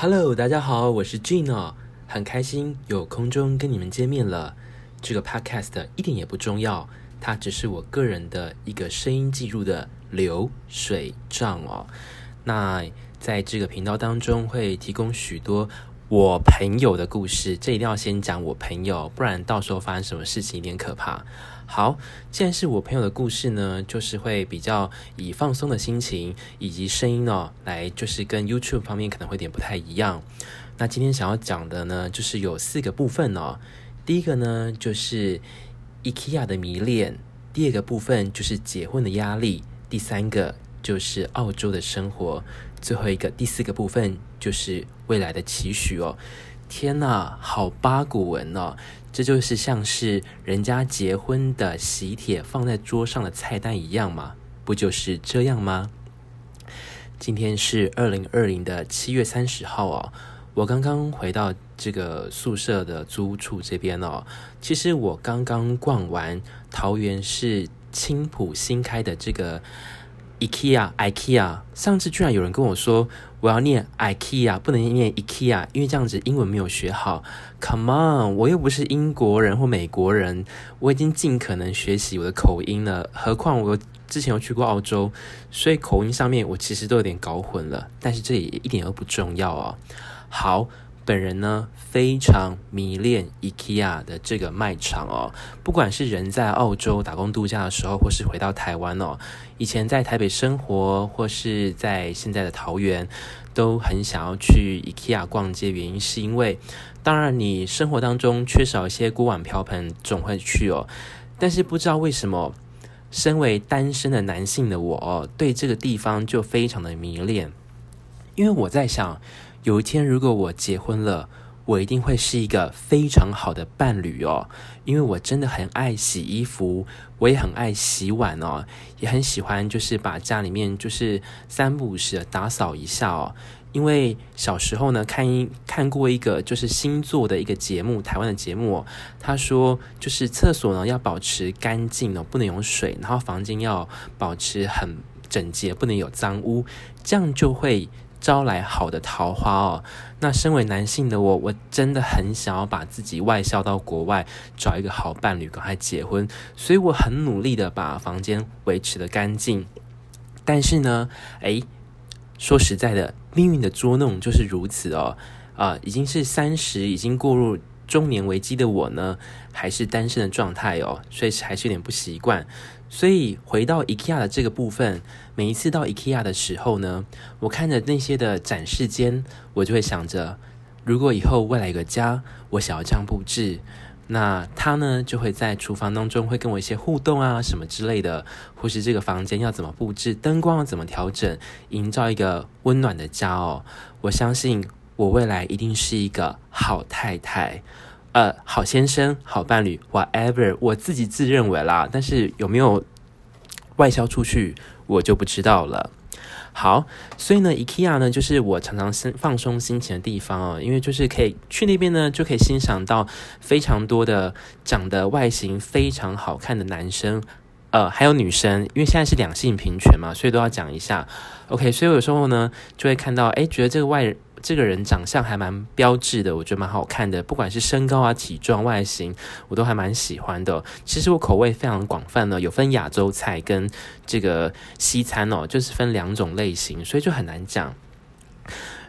Hello，大家好，我是 Gino，很开心有空中跟你们见面了。这个 Podcast 一点也不重要，它只是我个人的一个声音记录的流水账哦。那在这个频道当中会提供许多我朋友的故事，这一定要先讲我朋友，不然到时候发生什么事情有点可怕。好，既然是我朋友的故事呢，就是会比较以放松的心情以及声音哦，来就是跟 YouTube 方面可能会有点不太一样。那今天想要讲的呢，就是有四个部分哦。第一个呢，就是 IKEA 的迷恋；第二个部分就是结婚的压力；第三个就是澳洲的生活；最后一个第四个部分就是未来的期许哦。天呐，好八股文哦！这就是像是人家结婚的喜帖放在桌上的菜单一样吗？不就是这样吗？今天是二零二零的七月三十号哦，我刚刚回到这个宿舍的租处这边哦。其实我刚刚逛完桃园市青埔新开的这个 IKEA，IKEA，上次居然有人跟我说。我要念 IKEA，不能念 IKEA，因为这样子英文没有学好。Come on，我又不是英国人或美国人，我已经尽可能学习我的口音了。何况我之前有去过澳洲，所以口音上面我其实都有点搞混了。但是这也一点都不重要哦。好。本人呢，非常迷恋 IKEA 的这个卖场哦，不管是人在澳洲打工度假的时候，或是回到台湾哦，以前在台北生活，或是在现在的桃园，都很想要去 IKEA 逛街。原因是因为，当然你生活当中缺少一些锅碗瓢盆，总会去哦。但是不知道为什么，身为单身的男性的我，对这个地方就非常的迷恋，因为我在想。有一天，如果我结婚了，我一定会是一个非常好的伴侣哦，因为我真的很爱洗衣服，我也很爱洗碗哦，也很喜欢就是把家里面就是三不五时的打扫一下哦。因为小时候呢，看一看过一个就是星座的一个节目，台湾的节目哦，他说就是厕所呢要保持干净哦，不能有水，然后房间要保持很整洁，不能有脏污，这样就会。招来好的桃花哦。那身为男性的我，我真的很想要把自己外销到国外，找一个好伴侣，赶快结婚。所以我很努力的把房间维持的干净。但是呢，诶，说实在的，命运的捉弄就是如此哦。啊、已经是三十，已经过入中年危机的我呢，还是单身的状态哦，所以还是有点不习惯。所以回到 IKEA 的这个部分，每一次到 IKEA 的时候呢，我看着那些的展示间，我就会想着，如果以后未来有个家，我想要这样布置，那他呢就会在厨房当中会跟我一些互动啊什么之类的，或是这个房间要怎么布置，灯光要怎么调整，营造一个温暖的家哦。我相信我未来一定是一个好太太。呃，好先生，好伴侣，whatever，我自己自认为啦，但是有没有外销出去，我就不知道了。好，所以呢，IKEA 呢，就是我常常心放松心情的地方哦，因为就是可以去那边呢，就可以欣赏到非常多的长得外形非常好看的男生，呃，还有女生，因为现在是两性平权嘛，所以都要讲一下。OK，所以有时候呢，就会看到，哎，觉得这个外人。这个人长相还蛮标致的，我觉得蛮好看的。不管是身高啊、体重、外形，我都还蛮喜欢的。其实我口味非常广泛呢，有分亚洲菜跟这个西餐哦，就是分两种类型，所以就很难讲。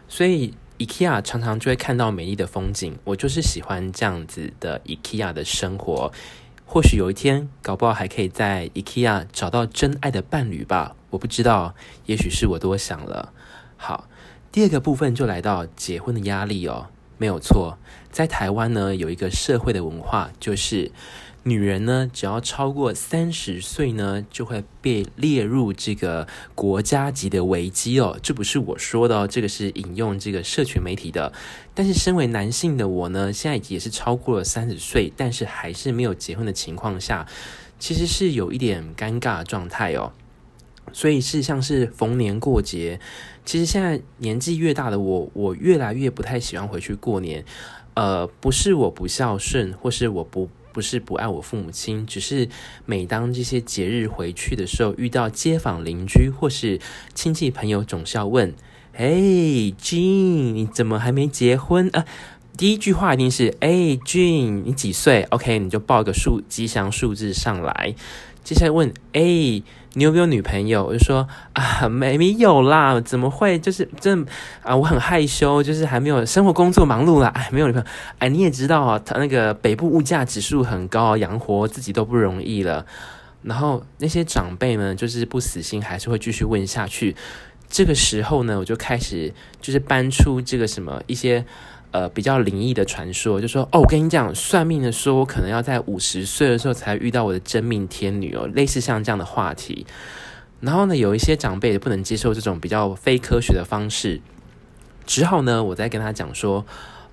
所以 IKEA 常常就会看到美丽的风景，我就是喜欢这样子的 IKEA 的生活。或许有一天，搞不好还可以在 IKEA 找到真爱的伴侣吧，我不知道，也许是我多想了。好。第二个部分就来到结婚的压力哦，没有错，在台湾呢有一个社会的文化，就是女人呢只要超过三十岁呢，就会被列入这个国家级的危机哦。这不是我说的哦，这个是引用这个社群媒体的。但是身为男性的我呢，现在也是超过了三十岁，但是还是没有结婚的情况下，其实是有一点尴尬状态哦。所以是像是逢年过节，其实现在年纪越大的我，我越来越不太喜欢回去过年。呃，不是我不孝顺，或是我不不是不爱我父母亲，只是每当这些节日回去的时候，遇到街坊邻居或是亲戚朋友，总是要问：“诶，嘿，Gene，你怎么还没结婚啊？第一句话一定是，哎，Jean，你几岁？OK，你就报个数吉祥数字上来。接下来问，哎，你有没有女朋友？我就说啊，没没有啦，怎么会？就是真啊，我很害羞，就是还没有生活工作忙碌啦，哎，没有女朋友。哎，你也知道啊，他那个北部物价指数很高，养活自己都不容易了。然后那些长辈们就是不死心，还是会继续问下去。这个时候呢，我就开始就是搬出这个什么一些。呃，比较灵异的传说，就说哦，我跟你讲，算命的说我可能要在五十岁的时候才遇到我的真命天女哦，类似像这样的话题。然后呢，有一些长辈也不能接受这种比较非科学的方式，只好呢，我再跟他讲说，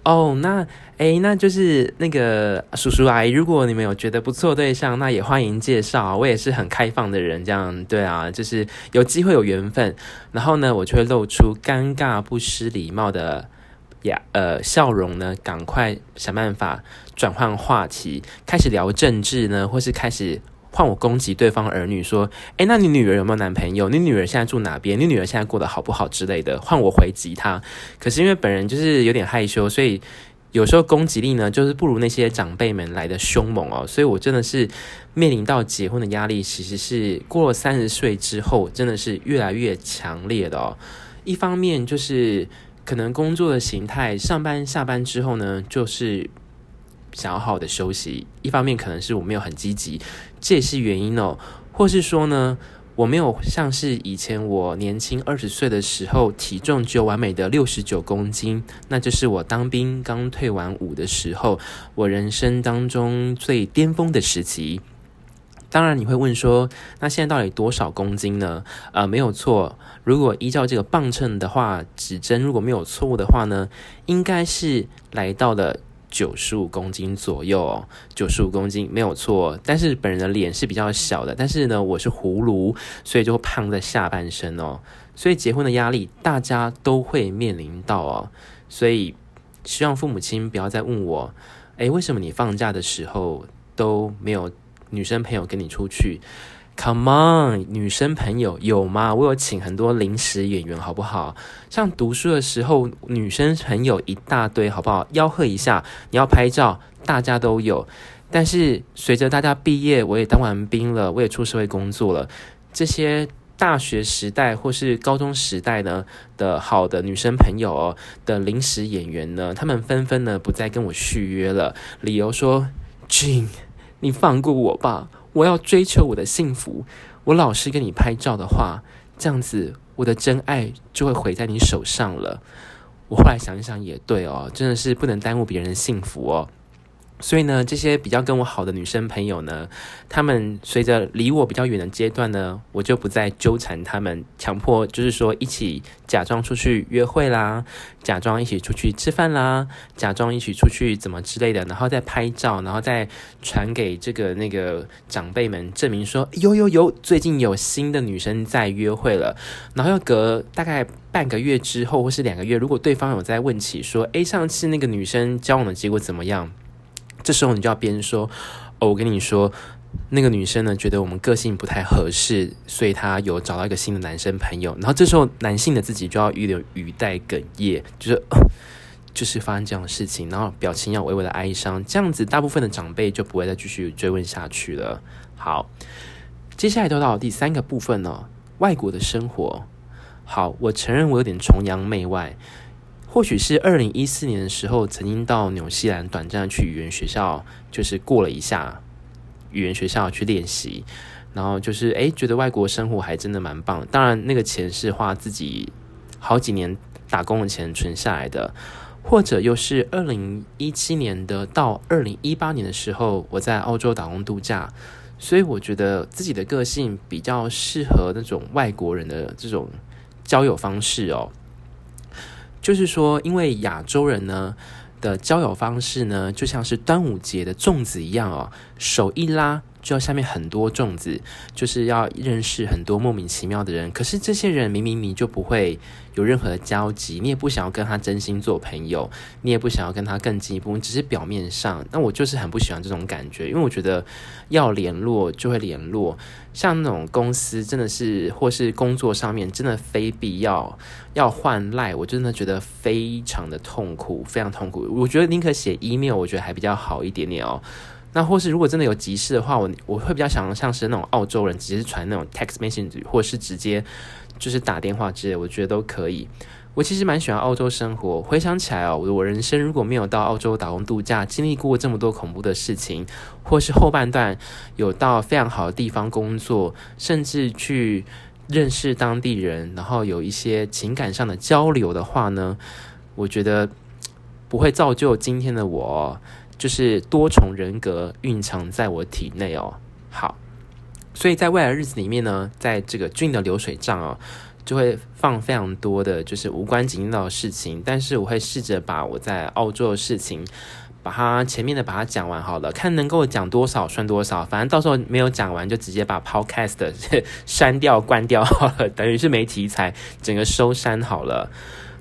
哦，那诶，那就是那个叔叔阿姨，如果你们有觉得不错对象，那也欢迎介绍，我也是很开放的人，这样对啊，就是有机会有缘分。然后呢，我就会露出尴尬不失礼貌的。呀，呃，笑容呢？赶快想办法转换话题，开始聊政治呢，或是开始换我攻击对方儿女，说：“诶，那你女儿有没有男朋友？你女儿现在住哪边？你女儿现在过得好不好之类的？”换我回击他。可是因为本人就是有点害羞，所以有时候攻击力呢，就是不如那些长辈们来的凶猛哦。所以我真的是面临到结婚的压力，其实是过了三十岁之后，真的是越来越强烈的哦。一方面就是。可能工作的形态，上班下班之后呢，就是想要好的休息。一方面可能是我没有很积极，这也是原因哦。或是说呢，我没有像是以前我年轻二十岁的时候，体重只有完美的六十九公斤，那就是我当兵刚退完伍的时候，我人生当中最巅峰的时期。当然你会问说，那现在到底多少公斤呢？呃，没有错，如果依照这个磅秤的话，指针如果没有错误的话呢，应该是来到了九十五公斤左右，九十五公斤没有错。但是本人的脸是比较小的，但是呢，我是葫芦，所以就胖在下半身哦。所以结婚的压力大家都会面临到哦，所以希望父母亲不要再问我，诶，为什么你放假的时候都没有？女生朋友跟你出去，Come on，女生朋友有吗？我有请很多临时演员，好不好？像读书的时候，女生朋友一大堆，好不好？吆喝一下，你要拍照，大家都有。但是随着大家毕业，我也当完兵了，我也出社会工作了。这些大学时代或是高中时代呢的好的女生朋友哦的临时演员呢，他们纷纷呢不再跟我续约了，理由说，Gene。你放过我吧，我要追求我的幸福。我老是跟你拍照的话，这样子我的真爱就会毁在你手上了。我后来想一想也对哦，真的是不能耽误别人的幸福哦。所以呢，这些比较跟我好的女生朋友呢，她们随着离我比较远的阶段呢，我就不再纠缠她们，强迫就是说一起假装出去约会啦，假装一起出去吃饭啦，假装一起出去怎么之类的，然后再拍照，然后再传给这个那个长辈们证明说，有有有，最近有新的女生在约会了，然后要隔大概半个月之后或是两个月，如果对方有在问起说，诶，上次那个女生交往的结果怎么样？这时候你就要边说哦，我跟你说，那个女生呢，觉得我们个性不太合适，所以她有找到一个新的男生朋友。然后这时候男性的自己就要有点语带哽咽，就是、就是发生这样的事情，然后表情要微微的哀伤，这样子大部分的长辈就不会再继续追问下去了。好，接下来就到第三个部分了，外国的生活。好，我承认我有点崇洋媚外。或许是二零一四年的时候，曾经到纽西兰短暂去语言学校，就是过了一下语言学校去练习，然后就是诶，觉得外国生活还真的蛮棒。当然，那个钱是花自己好几年打工的钱存下来的。或者又是二零一七年的到二零一八年的时候，我在澳洲打工度假，所以我觉得自己的个性比较适合那种外国人的这种交友方式哦。就是说，因为亚洲人呢的交友方式呢，就像是端午节的粽子一样哦，手一拉，就要下面很多种子，就是要认识很多莫名其妙的人。可是这些人明明你就不会有任何交集，你也不想要跟他真心做朋友，你也不想要跟他更进一步，只是表面上。那我就是很不喜欢这种感觉，因为我觉得要联络就会联络，像那种公司真的是或是工作上面真的非必要要换赖，我真的觉得非常的痛苦，非常痛苦。我觉得宁可写 email，我觉得还比较好一点点哦。那或是如果真的有急事的话，我我会比较想像是那种澳洲人，直接传那种 text message，或是直接就是打电话之类，我觉得都可以。我其实蛮喜欢澳洲生活。回想起来哦，我人生如果没有到澳洲打工度假，经历过这么多恐怖的事情，或是后半段有到非常好的地方工作，甚至去认识当地人，然后有一些情感上的交流的话呢，我觉得不会造就今天的我。就是多重人格蕴藏在我体内哦。好，所以在未来日子里面呢，在这个 Gene 的流水账哦，就会放非常多的就是无关紧要的事情。但是我会试着把我在澳洲的事情，把它前面的把它讲完好了，看能够讲多少算多少。反正到时候没有讲完，就直接把 Podcast 删掉关掉好了，等于是没题材，整个收山好了。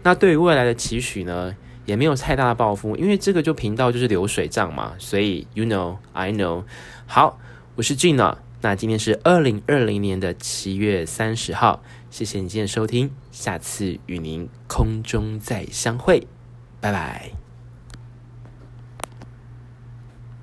那对于未来的期许呢？也没有太大的抱负，因为这个就频道就是流水账嘛，所以 you know I know。好，我是 Gina，那今天是二零二零年的七月三十号，谢谢你今天收听，下次与您空中再相会，拜拜。